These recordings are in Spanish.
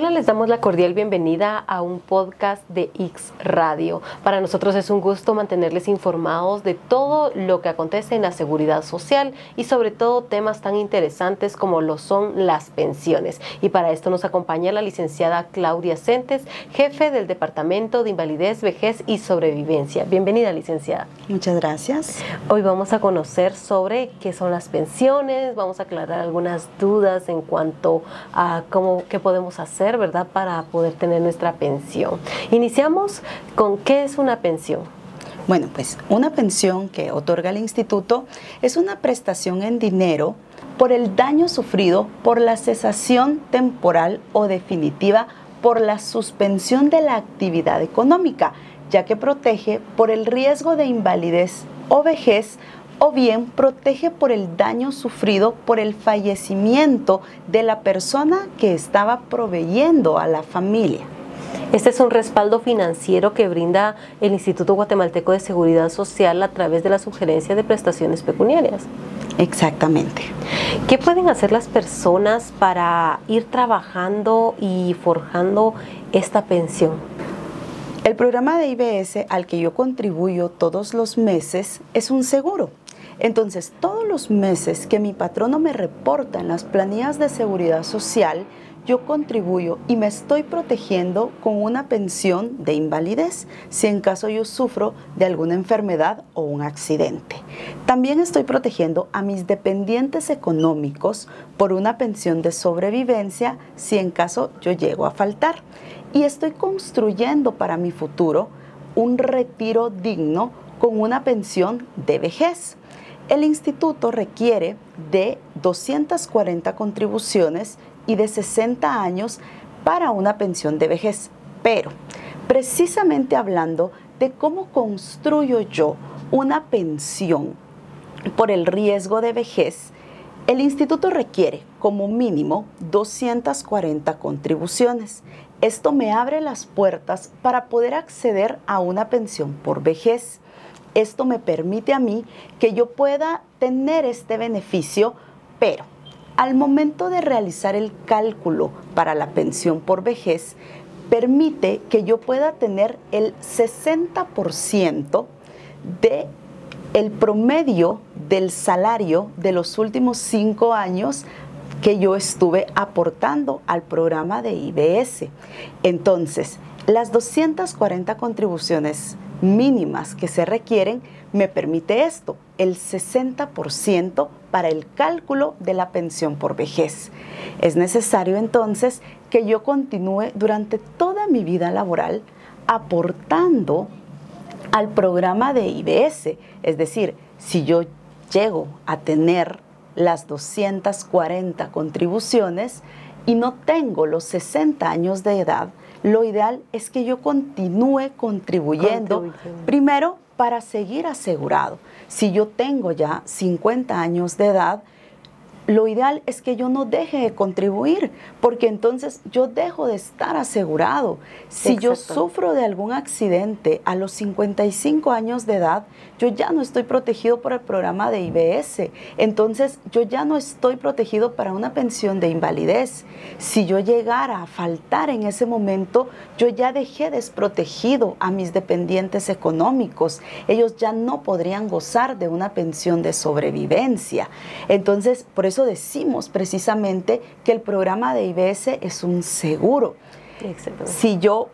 Hola, les damos la cordial bienvenida a un podcast de X Radio. Para nosotros es un gusto mantenerles informados de todo lo que acontece en la seguridad social y sobre todo temas tan interesantes como lo son las pensiones. Y para esto nos acompaña la licenciada Claudia Centes, jefe del Departamento de Invalidez, Vejez y Sobrevivencia. Bienvenida, licenciada. Muchas gracias. Hoy vamos a conocer sobre qué son las pensiones, vamos a aclarar algunas dudas en cuanto a cómo qué podemos hacer ¿verdad?, para poder tener nuestra pensión. Iniciamos con qué es una pensión. Bueno, pues una pensión que otorga el instituto es una prestación en dinero por el daño sufrido por la cesación temporal o definitiva por la suspensión de la actividad económica, ya que protege por el riesgo de invalidez o vejez o bien protege por el daño sufrido por el fallecimiento de la persona que estaba proveyendo a la familia. Este es un respaldo financiero que brinda el Instituto Guatemalteco de Seguridad Social a través de la sugerencia de prestaciones pecuniarias. Exactamente. ¿Qué pueden hacer las personas para ir trabajando y forjando esta pensión? El programa de IBS al que yo contribuyo todos los meses es un seguro entonces, todos los meses que mi patrono me reporta en las planillas de seguridad social, yo contribuyo y me estoy protegiendo con una pensión de invalidez si en caso yo sufro de alguna enfermedad o un accidente. También estoy protegiendo a mis dependientes económicos por una pensión de sobrevivencia si en caso yo llego a faltar. Y estoy construyendo para mi futuro un retiro digno con una pensión de vejez. El instituto requiere de 240 contribuciones y de 60 años para una pensión de vejez. Pero, precisamente hablando de cómo construyo yo una pensión por el riesgo de vejez, el instituto requiere como mínimo 240 contribuciones. Esto me abre las puertas para poder acceder a una pensión por vejez. Esto me permite a mí que yo pueda tener este beneficio, pero al momento de realizar el cálculo para la pensión por vejez, permite que yo pueda tener el 60% de el promedio del salario de los últimos cinco años que yo estuve aportando al programa de IBS. Entonces, las 240 contribuciones mínimas que se requieren me permite esto, el 60% para el cálculo de la pensión por vejez. Es necesario entonces que yo continúe durante toda mi vida laboral aportando al programa de IBS. Es decir, si yo llego a tener las 240 contribuciones y no tengo los 60 años de edad, lo ideal es que yo continúe contribuyendo, primero para seguir asegurado. Si yo tengo ya 50 años de edad, lo ideal es que yo no deje de contribuir, porque entonces yo dejo de estar asegurado. Si yo sufro de algún accidente a los 55 años de edad, yo ya no estoy protegido por el programa de IBS. Entonces yo ya no estoy protegido para una pensión de invalidez. Si yo llegara a faltar en ese momento, yo ya dejé desprotegido a mis dependientes económicos. Ellos ya no podrían gozar de una pensión de sobrevivencia. Entonces, por eso decimos precisamente que el programa de IBS es un seguro. Si yo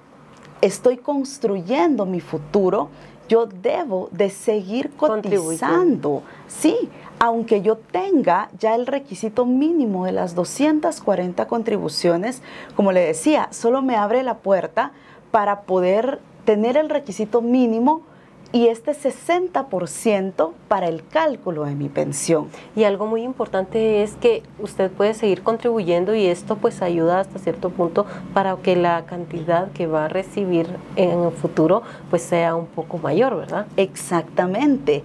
estoy construyendo mi futuro, yo debo de seguir cotizando. Sí, aunque yo tenga ya el requisito mínimo de las 240 contribuciones, como le decía, solo me abre la puerta para poder tener el requisito mínimo y este 60% para el cálculo de mi pensión. Y algo muy importante es que usted puede seguir contribuyendo y esto pues ayuda hasta cierto punto para que la cantidad que va a recibir en el futuro pues sea un poco mayor, ¿verdad? Exactamente.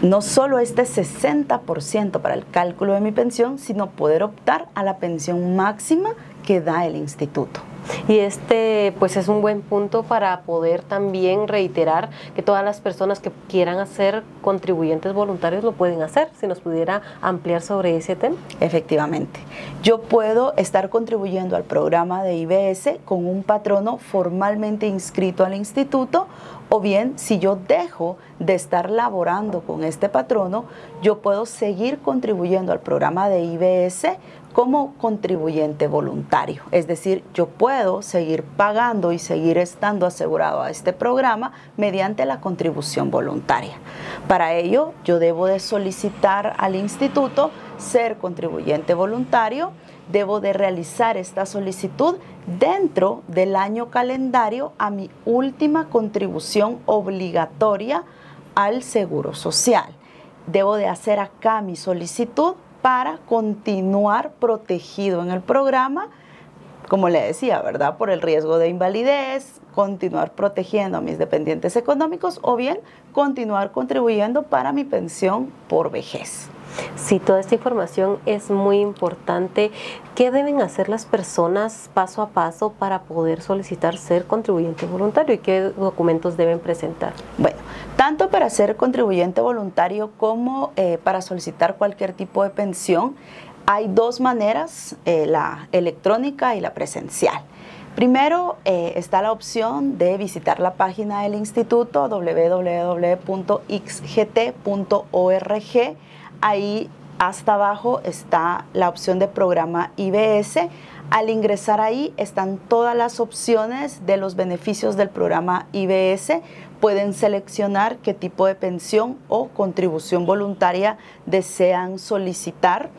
No solo este 60% para el cálculo de mi pensión, sino poder optar a la pensión máxima que da el instituto. Y este pues es un buen punto para poder también reiterar que todas las personas que quieran hacer contribuyentes voluntarios lo pueden hacer. Si nos pudiera ampliar sobre ese tema. Efectivamente. Yo puedo estar contribuyendo al programa de IBS con un patrono formalmente inscrito al instituto o bien si yo dejo de estar laborando con este patrono, yo puedo seguir contribuyendo al programa de IBS como contribuyente voluntario. Es decir, yo puedo seguir pagando y seguir estando asegurado a este programa mediante la contribución voluntaria. Para ello, yo debo de solicitar al instituto ser contribuyente voluntario, debo de realizar esta solicitud dentro del año calendario a mi última contribución obligatoria al Seguro Social. Debo de hacer acá mi solicitud para continuar protegido en el programa, como le decía, ¿verdad? Por el riesgo de invalidez, continuar protegiendo a mis dependientes económicos o bien continuar contribuyendo para mi pensión por vejez. Sí, toda esta información es muy importante. ¿Qué deben hacer las personas paso a paso para poder solicitar ser contribuyente voluntario y qué documentos deben presentar? Bueno, tanto para ser contribuyente voluntario como eh, para solicitar cualquier tipo de pensión, hay dos maneras, eh, la electrónica y la presencial. Primero eh, está la opción de visitar la página del instituto www.xgt.org ahí hasta abajo está la opción de programa IBS. Al ingresar ahí están todas las opciones de los beneficios del programa IBS. Pueden seleccionar qué tipo de pensión o contribución voluntaria desean solicitar.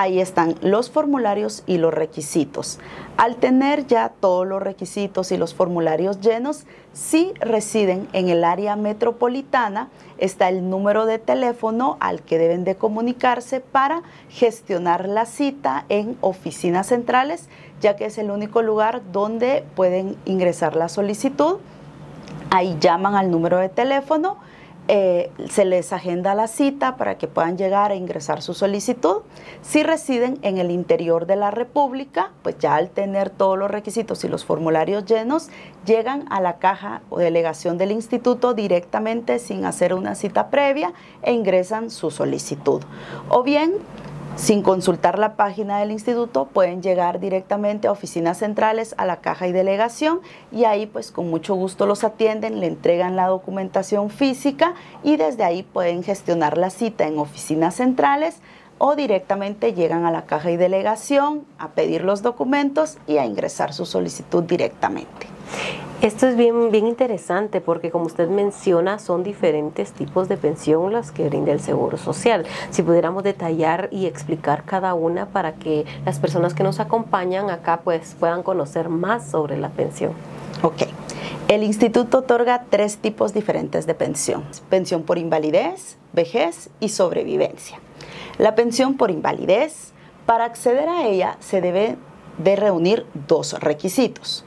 Ahí están los formularios y los requisitos. Al tener ya todos los requisitos y los formularios llenos, si residen en el área metropolitana, está el número de teléfono al que deben de comunicarse para gestionar la cita en oficinas centrales, ya que es el único lugar donde pueden ingresar la solicitud. Ahí llaman al número de teléfono eh, se les agenda la cita para que puedan llegar a ingresar su solicitud. Si residen en el interior de la República, pues ya al tener todos los requisitos y los formularios llenos, llegan a la caja o delegación del instituto directamente sin hacer una cita previa e ingresan su solicitud. O bien sin consultar la página del instituto, pueden llegar directamente a oficinas centrales, a la caja y delegación y ahí pues con mucho gusto los atienden, le entregan la documentación física y desde ahí pueden gestionar la cita en oficinas centrales o directamente llegan a la caja y delegación a pedir los documentos y a ingresar su solicitud directamente. Esto es bien, bien interesante porque como usted menciona son diferentes tipos de pensión las que brinda el Seguro Social. Si pudiéramos detallar y explicar cada una para que las personas que nos acompañan acá pues puedan conocer más sobre la pensión. Ok. El instituto otorga tres tipos diferentes de pensión. Pensión por invalidez, vejez y sobrevivencia. La pensión por invalidez, para acceder a ella se debe de reunir dos requisitos.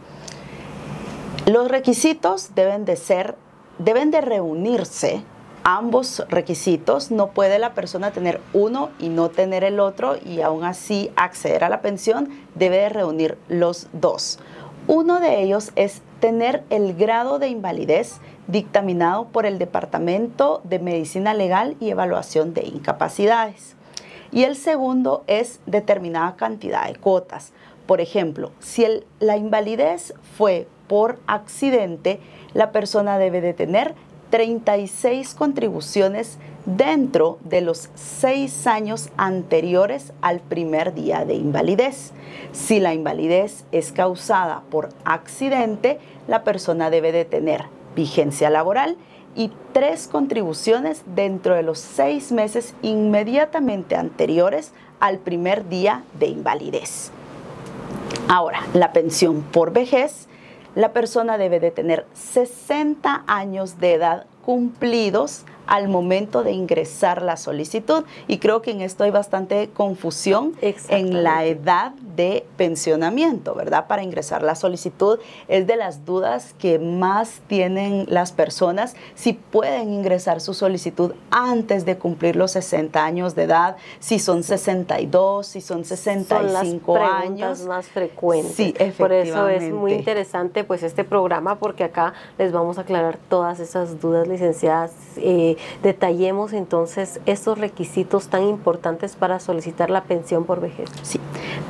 Los requisitos deben de ser, deben de reunirse ambos requisitos. No puede la persona tener uno y no tener el otro y aún así acceder a la pensión. Debe de reunir los dos. Uno de ellos es tener el grado de invalidez dictaminado por el Departamento de Medicina Legal y Evaluación de Incapacidades. Y el segundo es determinada cantidad de cuotas. Por ejemplo, si la invalidez fue por accidente, la persona debe de tener 36 contribuciones dentro de los seis años anteriores al primer día de invalidez. Si la invalidez es causada por accidente, la persona debe de tener vigencia laboral y tres contribuciones dentro de los seis meses inmediatamente anteriores al primer día de invalidez. Ahora, la pensión por vejez la persona debe de tener 60 años de edad cumplidos al momento de ingresar la solicitud. Y creo que en esto hay bastante confusión en la edad de pensionamiento, ¿verdad? Para ingresar la solicitud es de las dudas que más tienen las personas si pueden ingresar su solicitud antes de cumplir los 60 años de edad, si son 62, si son 65 son las años. más frecuentes. Sí, Por eso es muy interesante pues este programa porque acá les vamos a aclarar todas esas dudas, licenciadas. Eh, detallemos entonces estos requisitos tan importantes para solicitar la pensión por vejez. Sí,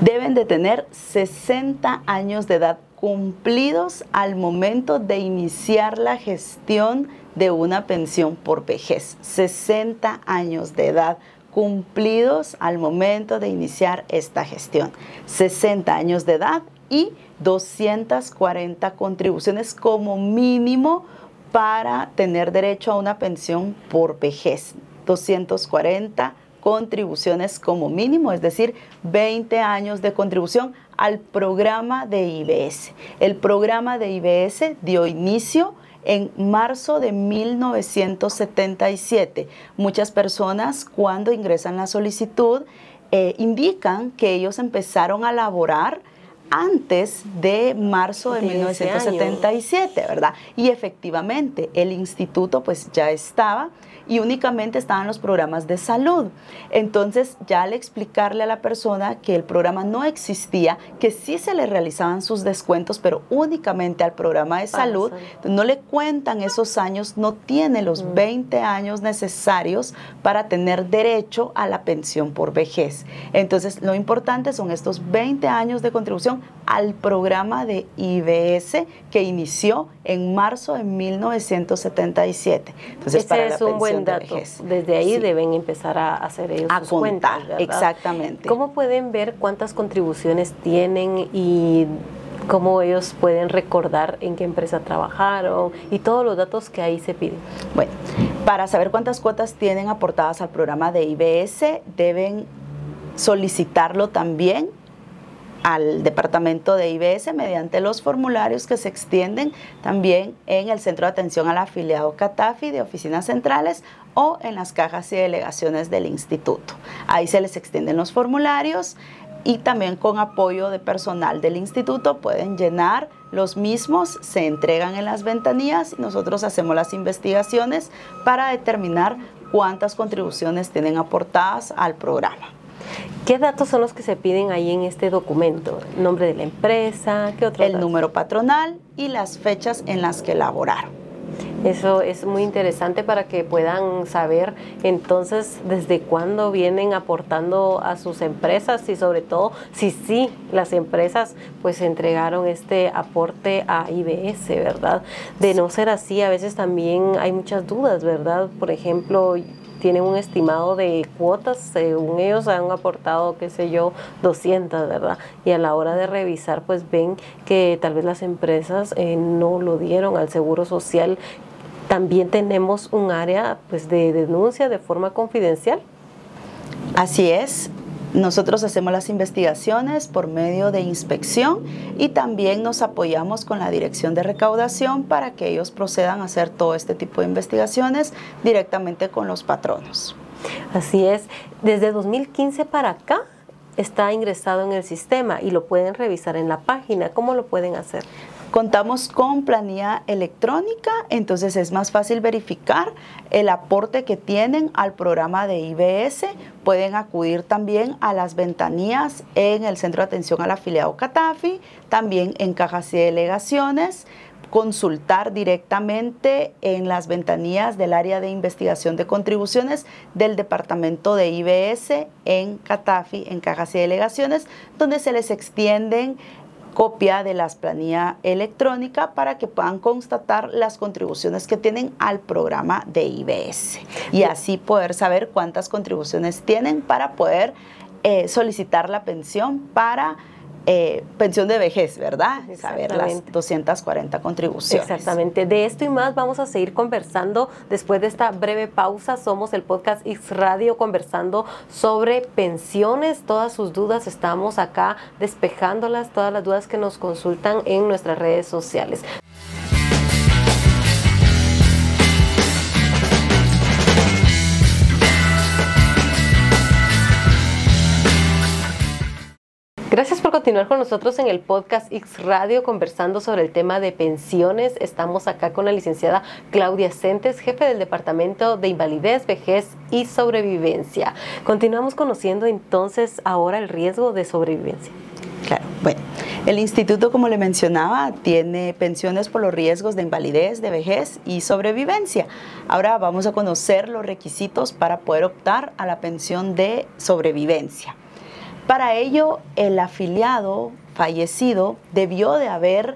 deben de tener 60 años de edad cumplidos al momento de iniciar la gestión de una pensión por vejez. 60 años de edad cumplidos al momento de iniciar esta gestión. 60 años de edad y 240 contribuciones como mínimo para tener derecho a una pensión por vejez. 240 contribuciones como mínimo, es decir, 20 años de contribución al programa de IBS. El programa de IBS dio inicio en marzo de 1977. Muchas personas cuando ingresan la solicitud eh, indican que ellos empezaron a laborar antes de marzo de 1977, ¿verdad? Y efectivamente, el instituto pues ya estaba y únicamente estaban los programas de salud. Entonces, ya al explicarle a la persona que el programa no existía, que sí se le realizaban sus descuentos, pero únicamente al programa de salud, no le cuentan esos años, no tiene los 20 mm. años necesarios para tener derecho a la pensión por vejez. Entonces, lo importante son estos 20 años de contribución al programa de IBS que inició en marzo de 1977. Entonces, para es un buen dato. Desde ahí deben empezar a hacer ellos a contar, exactamente. ¿Cómo pueden ver cuántas contribuciones tienen y cómo ellos pueden recordar en qué empresa trabajaron y todos los datos que ahí se piden? Bueno, para saber cuántas cuotas tienen aportadas al programa de IBS, deben solicitarlo también al departamento de IBS mediante los formularios que se extienden también en el Centro de Atención al Afiliado CATAFI de oficinas centrales o en las cajas y delegaciones del instituto. Ahí se les extienden los formularios y también con apoyo de personal del instituto pueden llenar los mismos, se entregan en las ventanillas y nosotros hacemos las investigaciones para determinar cuántas contribuciones tienen aportadas al programa. ¿Qué datos son los que se piden ahí en este documento? ¿Nombre de la empresa? ¿Qué otro? El número patronal y las fechas en las que elaboraron. Eso es muy interesante para que puedan saber entonces desde cuándo vienen aportando a sus empresas y sobre todo si sí las empresas pues entregaron este aporte a IBS, ¿verdad? De no ser así, a veces también hay muchas dudas, ¿verdad? Por ejemplo, tienen un estimado de cuotas, según ellos han aportado, qué sé yo, 200, ¿verdad? Y a la hora de revisar, pues ven que tal vez las empresas eh, no lo dieron al Seguro Social. También tenemos un área pues, de denuncia de forma confidencial. Así es, nosotros hacemos las investigaciones por medio de inspección y también nos apoyamos con la dirección de recaudación para que ellos procedan a hacer todo este tipo de investigaciones directamente con los patronos. Así es, desde 2015 para acá está ingresado en el sistema y lo pueden revisar en la página. ¿Cómo lo pueden hacer? Contamos con planilla electrónica, entonces es más fácil verificar el aporte que tienen al programa de IBS. Pueden acudir también a las ventanillas en el Centro de Atención al Afiliado Catafi, también en cajas y delegaciones consultar directamente en las ventanillas del área de investigación de contribuciones del departamento de IBS en Catafi, en cajas y delegaciones, donde se les extienden copia de las planillas electrónica para que puedan constatar las contribuciones que tienen al programa de IBS y así poder saber cuántas contribuciones tienen para poder eh, solicitar la pensión para eh, pensión de vejez, ¿verdad? Saber las 240 contribuciones. Exactamente. De esto y más vamos a seguir conversando después de esta breve pausa. Somos el podcast X Radio conversando sobre pensiones. Todas sus dudas estamos acá despejándolas, todas las dudas que nos consultan en nuestras redes sociales. Gracias por continuar con nosotros en el podcast X Radio conversando sobre el tema de pensiones. Estamos acá con la licenciada Claudia Centes, jefe del Departamento de Invalidez, Vejez y Sobrevivencia. Continuamos conociendo entonces ahora el riesgo de sobrevivencia. Claro, bueno, el instituto, como le mencionaba, tiene pensiones por los riesgos de invalidez, de vejez y sobrevivencia. Ahora vamos a conocer los requisitos para poder optar a la pensión de sobrevivencia. Para ello, el afiliado fallecido debió de haber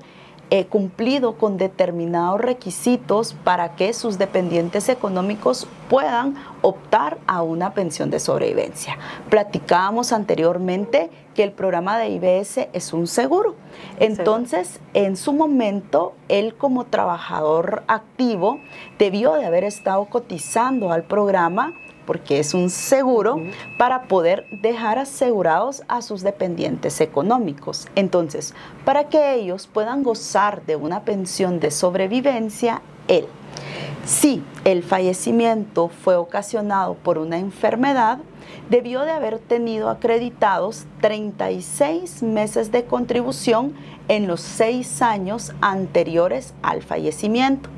eh, cumplido con determinados requisitos para que sus dependientes económicos puedan optar a una pensión de sobrevivencia. Platicábamos anteriormente que el programa de IBS es un seguro. Entonces, en su momento, él como trabajador activo debió de haber estado cotizando al programa porque es un seguro para poder dejar asegurados a sus dependientes económicos. Entonces, para que ellos puedan gozar de una pensión de sobrevivencia, él, si el fallecimiento fue ocasionado por una enfermedad, debió de haber tenido acreditados 36 meses de contribución en los seis años anteriores al fallecimiento.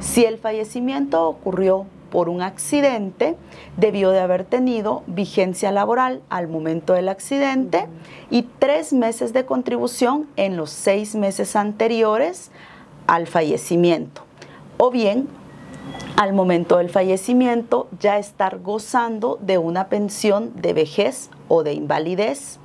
Si el fallecimiento ocurrió por un accidente debió de haber tenido vigencia laboral al momento del accidente y tres meses de contribución en los seis meses anteriores al fallecimiento. O bien, al momento del fallecimiento ya estar gozando de una pensión de vejez o de invalidez.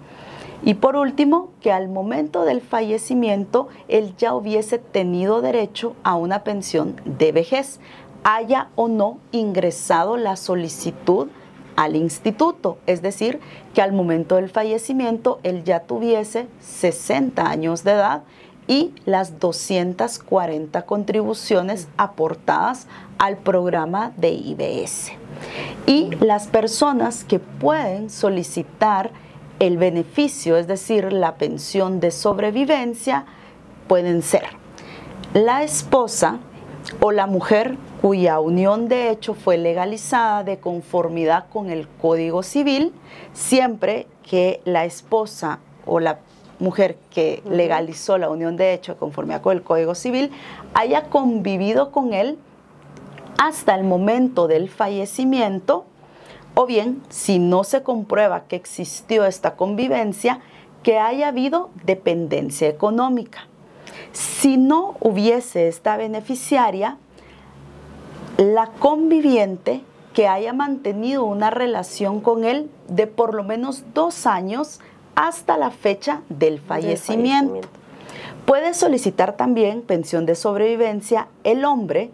Y por último, que al momento del fallecimiento él ya hubiese tenido derecho a una pensión de vejez haya o no ingresado la solicitud al instituto, es decir, que al momento del fallecimiento él ya tuviese 60 años de edad y las 240 contribuciones aportadas al programa de IBS. Y las personas que pueden solicitar el beneficio, es decir, la pensión de sobrevivencia, pueden ser la esposa o la mujer cuya unión de hecho fue legalizada de conformidad con el Código Civil, siempre que la esposa o la mujer que legalizó la unión de hecho de conformidad con el Código Civil haya convivido con él hasta el momento del fallecimiento, o bien, si no se comprueba que existió esta convivencia, que haya habido dependencia económica. Si no hubiese esta beneficiaria, la conviviente que haya mantenido una relación con él de por lo menos dos años hasta la fecha del fallecimiento. Puede solicitar también pensión de sobrevivencia el hombre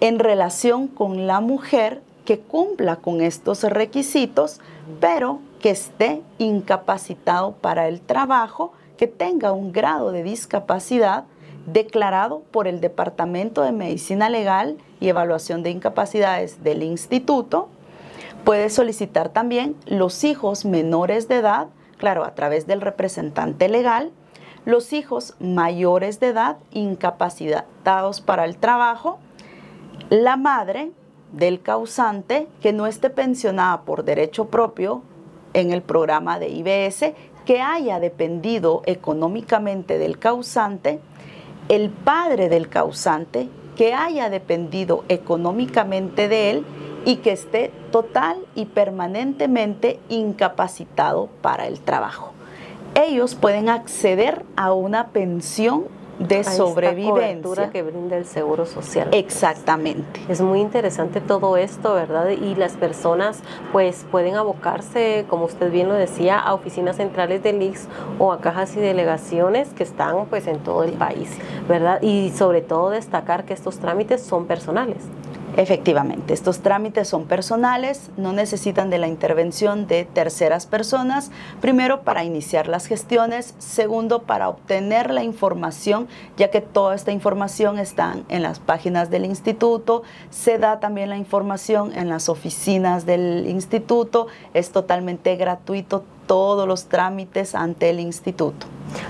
en relación con la mujer que cumpla con estos requisitos, pero que esté incapacitado para el trabajo, que tenga un grado de discapacidad declarado por el Departamento de Medicina Legal y Evaluación de Incapacidades del Instituto. Puede solicitar también los hijos menores de edad, claro, a través del representante legal, los hijos mayores de edad incapacitados para el trabajo, la madre del causante que no esté pensionada por derecho propio en el programa de IBS, que haya dependido económicamente del causante, el padre del causante que haya dependido económicamente de él y que esté total y permanentemente incapacitado para el trabajo. Ellos pueden acceder a una pensión de sobrevivencia. que brinda el Seguro Social. Exactamente. Es muy interesante todo esto, ¿verdad? Y las personas pues pueden abocarse, como usted bien lo decía, a oficinas centrales del IX o a cajas y delegaciones que están pues en todo el país, ¿verdad? Y sobre todo destacar que estos trámites son personales. Efectivamente, estos trámites son personales, no necesitan de la intervención de terceras personas, primero para iniciar las gestiones, segundo para obtener la información, ya que toda esta información está en las páginas del instituto, se da también la información en las oficinas del instituto, es totalmente gratuito todos los trámites ante el instituto.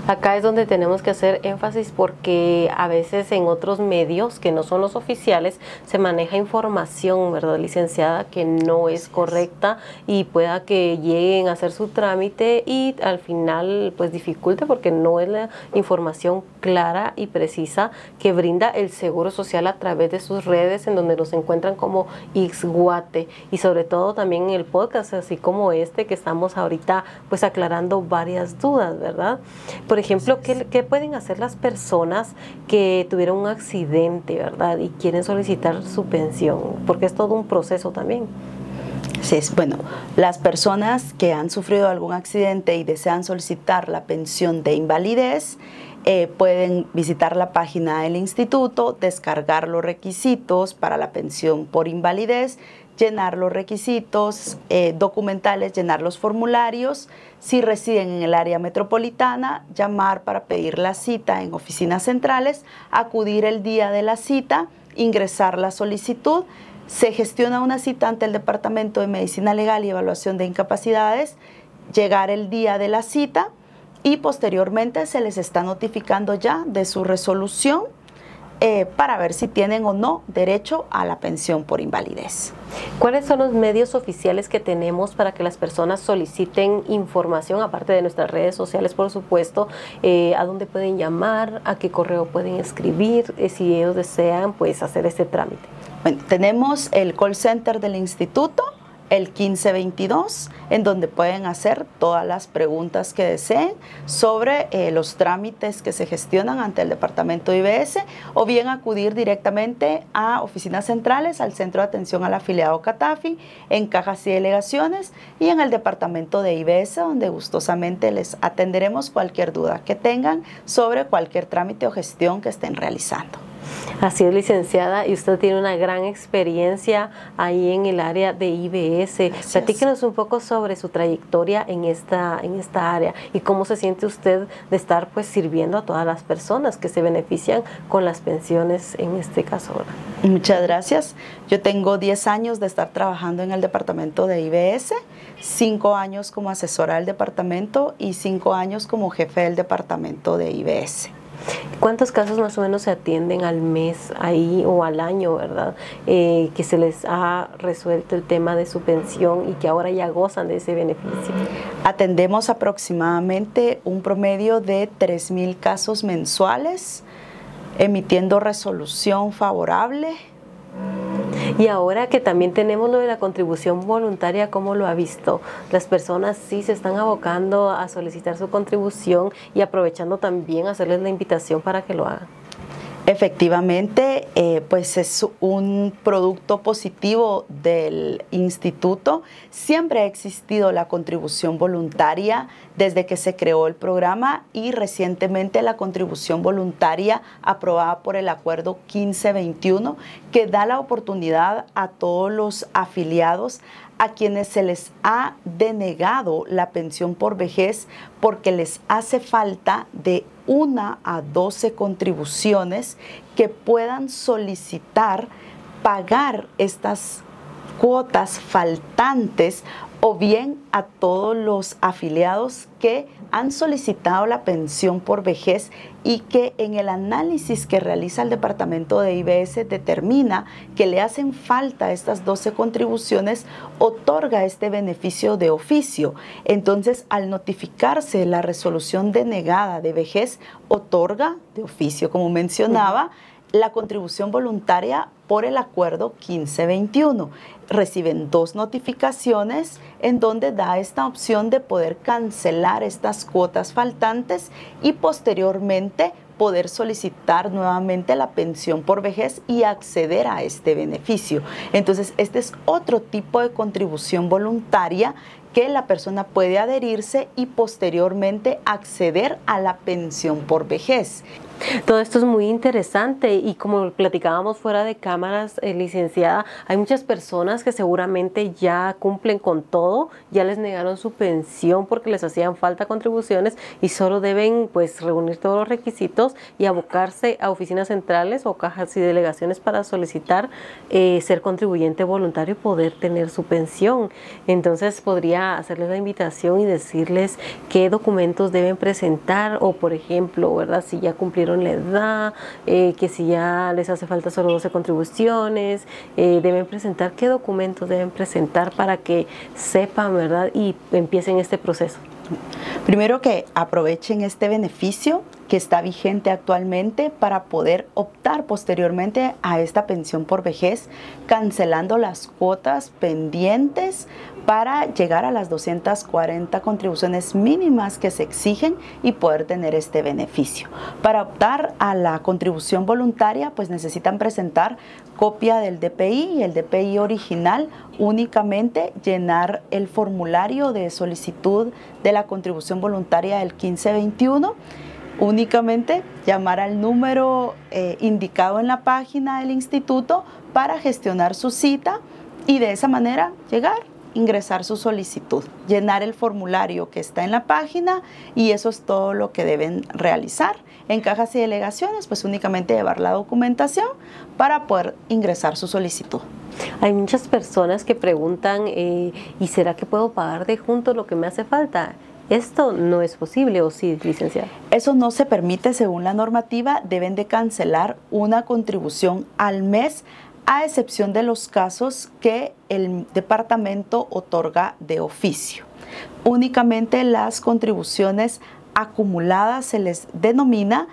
Acá es donde tenemos que hacer énfasis porque a veces en otros medios que no son los oficiales se maneja información, ¿verdad, licenciada, que no es correcta y pueda que lleguen a hacer su trámite y al final pues dificulte porque no es la información clara y precisa que brinda el Seguro Social a través de sus redes en donde nos encuentran como Xguate y sobre todo también en el podcast así como este que estamos ahorita pues aclarando varias dudas, ¿verdad? Por ejemplo, ¿qué, pueden hacer las personas que tuvieron un accidente, ¿verdad? Y quieren solicitar su pensión, porque es todo un proceso también. Sí, bueno, las personas que han sufrido algún accidente y desean solicitar la pensión de invalidez, eh, pueden visitar la página del instituto, descargar los requisitos para la pensión por invalidez llenar los requisitos eh, documentales, llenar los formularios. Si residen en el área metropolitana, llamar para pedir la cita en oficinas centrales, acudir el día de la cita, ingresar la solicitud. Se gestiona una cita ante el Departamento de Medicina Legal y Evaluación de Incapacidades, llegar el día de la cita y posteriormente se les está notificando ya de su resolución eh, para ver si tienen o no derecho a la pensión por invalidez. ¿Cuáles son los medios oficiales que tenemos para que las personas soliciten información, aparte de nuestras redes sociales, por supuesto? Eh, ¿A dónde pueden llamar? ¿A qué correo pueden escribir? Eh, si ellos desean, pues hacer este trámite. Bueno, tenemos el call center del instituto el 1522, en donde pueden hacer todas las preguntas que deseen sobre eh, los trámites que se gestionan ante el departamento de IBS o bien acudir directamente a oficinas centrales, al Centro de Atención al Afiliado Catafi, en cajas y delegaciones y en el departamento de IBS, donde gustosamente les atenderemos cualquier duda que tengan sobre cualquier trámite o gestión que estén realizando. Así es, licenciada, y usted tiene una gran experiencia ahí en el área de IBS. Platíquenos un poco sobre su trayectoria en esta, en esta área y cómo se siente usted de estar pues sirviendo a todas las personas que se benefician con las pensiones en este caso. Muchas gracias. Yo tengo 10 años de estar trabajando en el departamento de IBS, 5 años como asesora del departamento y 5 años como jefe del departamento de IBS. ¿Cuántos casos más o menos se atienden al mes ahí o al año, verdad? Eh, que se les ha resuelto el tema de su pensión y que ahora ya gozan de ese beneficio. Atendemos aproximadamente un promedio de 3.000 casos mensuales, emitiendo resolución favorable y ahora que también tenemos lo de la contribución voluntaria, ¿cómo lo ha visto? Las personas sí se están abocando a solicitar su contribución y aprovechando también hacerles la invitación para que lo hagan. Efectivamente, eh, pues es un producto positivo del instituto. Siempre ha existido la contribución voluntaria desde que se creó el programa y recientemente la contribución voluntaria aprobada por el acuerdo 1521 que da la oportunidad a todos los afiliados a quienes se les ha denegado la pensión por vejez porque les hace falta de una a 12 contribuciones que puedan solicitar pagar estas cuotas faltantes o bien a todos los afiliados que han solicitado la pensión por vejez y que en el análisis que realiza el departamento de IBS determina que le hacen falta estas 12 contribuciones, otorga este beneficio de oficio. Entonces, al notificarse la resolución denegada de vejez, otorga de oficio, como mencionaba, la contribución voluntaria por el acuerdo 1521. Reciben dos notificaciones en donde da esta opción de poder cancelar estas cuotas faltantes y posteriormente poder solicitar nuevamente la pensión por vejez y acceder a este beneficio. Entonces, este es otro tipo de contribución voluntaria que la persona puede adherirse y posteriormente acceder a la pensión por vejez. Todo esto es muy interesante y como platicábamos fuera de cámaras, eh, licenciada, hay muchas personas que seguramente ya cumplen con todo, ya les negaron su pensión porque les hacían falta contribuciones y solo deben pues reunir todos los requisitos y abocarse a oficinas centrales o cajas y delegaciones para solicitar eh, ser contribuyente voluntario y poder tener su pensión. Entonces podría hacerles la invitación y decirles qué documentos deben presentar o, por ejemplo, ¿verdad? Si ya cumplieron la edad, eh, que si ya les hace falta solo 12 contribuciones, eh, deben presentar qué documentos deben presentar para que sepan, ¿verdad? Y empiecen este proceso. Primero que aprovechen este beneficio que está vigente actualmente para poder optar posteriormente a esta pensión por vejez, cancelando las cuotas pendientes para llegar a las 240 contribuciones mínimas que se exigen y poder tener este beneficio. Para optar a la contribución voluntaria, pues necesitan presentar copia del DPI y el DPI original, únicamente llenar el formulario de solicitud de la contribución voluntaria del 1521 únicamente llamar al número eh, indicado en la página del instituto para gestionar su cita y de esa manera llegar, ingresar su solicitud, llenar el formulario que está en la página y eso es todo lo que deben realizar. En cajas y delegaciones, pues únicamente llevar la documentación para poder ingresar su solicitud. Hay muchas personas que preguntan, eh, ¿y será que puedo pagar de junto lo que me hace falta? Esto no es posible, ¿o sí, licenciada? Eso no se permite según la normativa. Deben de cancelar una contribución al mes, a excepción de los casos que el departamento otorga de oficio. Únicamente las contribuciones acumuladas se les denomina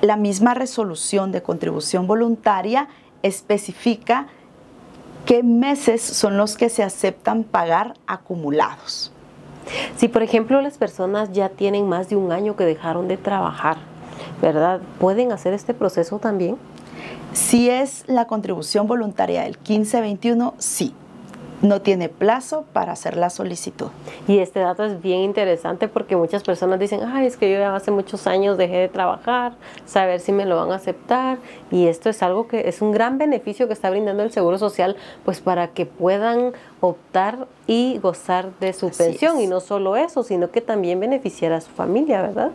la misma resolución de contribución voluntaria especifica qué meses son los que se aceptan pagar acumulados. Si por ejemplo las personas ya tienen más de un año que dejaron de trabajar, ¿verdad? ¿Pueden hacer este proceso también? Si es la contribución voluntaria del 1521, sí no tiene plazo para hacer la solicitud. Y este dato es bien interesante porque muchas personas dicen, ay, es que yo ya hace muchos años dejé de trabajar, saber si me lo van a aceptar. Y esto es algo que es un gran beneficio que está brindando el Seguro Social, pues para que puedan optar y gozar de su pensión. Y no solo eso, sino que también beneficiar a su familia, ¿verdad?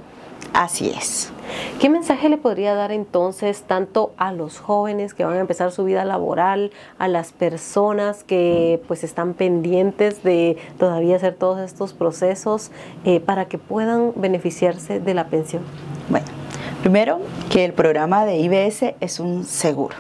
Así es. ¿Qué mensaje le podría dar entonces tanto a los jóvenes que van a empezar su vida laboral, a las personas que pues están pendientes de todavía hacer todos estos procesos eh, para que puedan beneficiarse de la pensión? Bueno, primero que el programa de IBS es un seguro.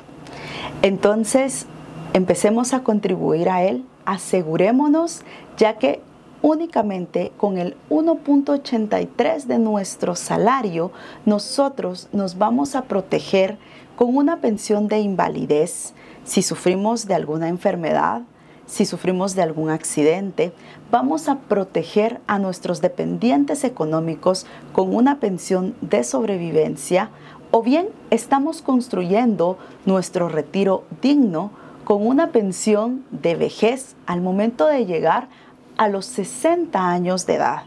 Entonces, empecemos a contribuir a él, asegurémonos, ya que únicamente con el 1.83 de nuestro salario, nosotros nos vamos a proteger con una pensión de invalidez. Si sufrimos de alguna enfermedad, si sufrimos de algún accidente, vamos a proteger a nuestros dependientes económicos con una pensión de sobrevivencia o bien estamos construyendo nuestro retiro digno con una pensión de vejez al momento de llegar a los 60 años de edad.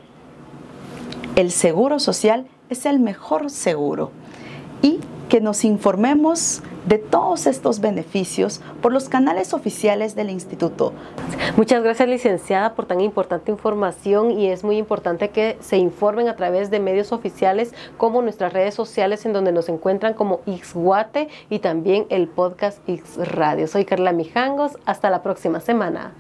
El seguro social es el mejor seguro y que nos informemos de todos estos beneficios por los canales oficiales del instituto. Muchas gracias licenciada por tan importante información y es muy importante que se informen a través de medios oficiales como nuestras redes sociales en donde nos encuentran como Xguate y también el podcast X Radio. Soy Carla Mijangos, hasta la próxima semana.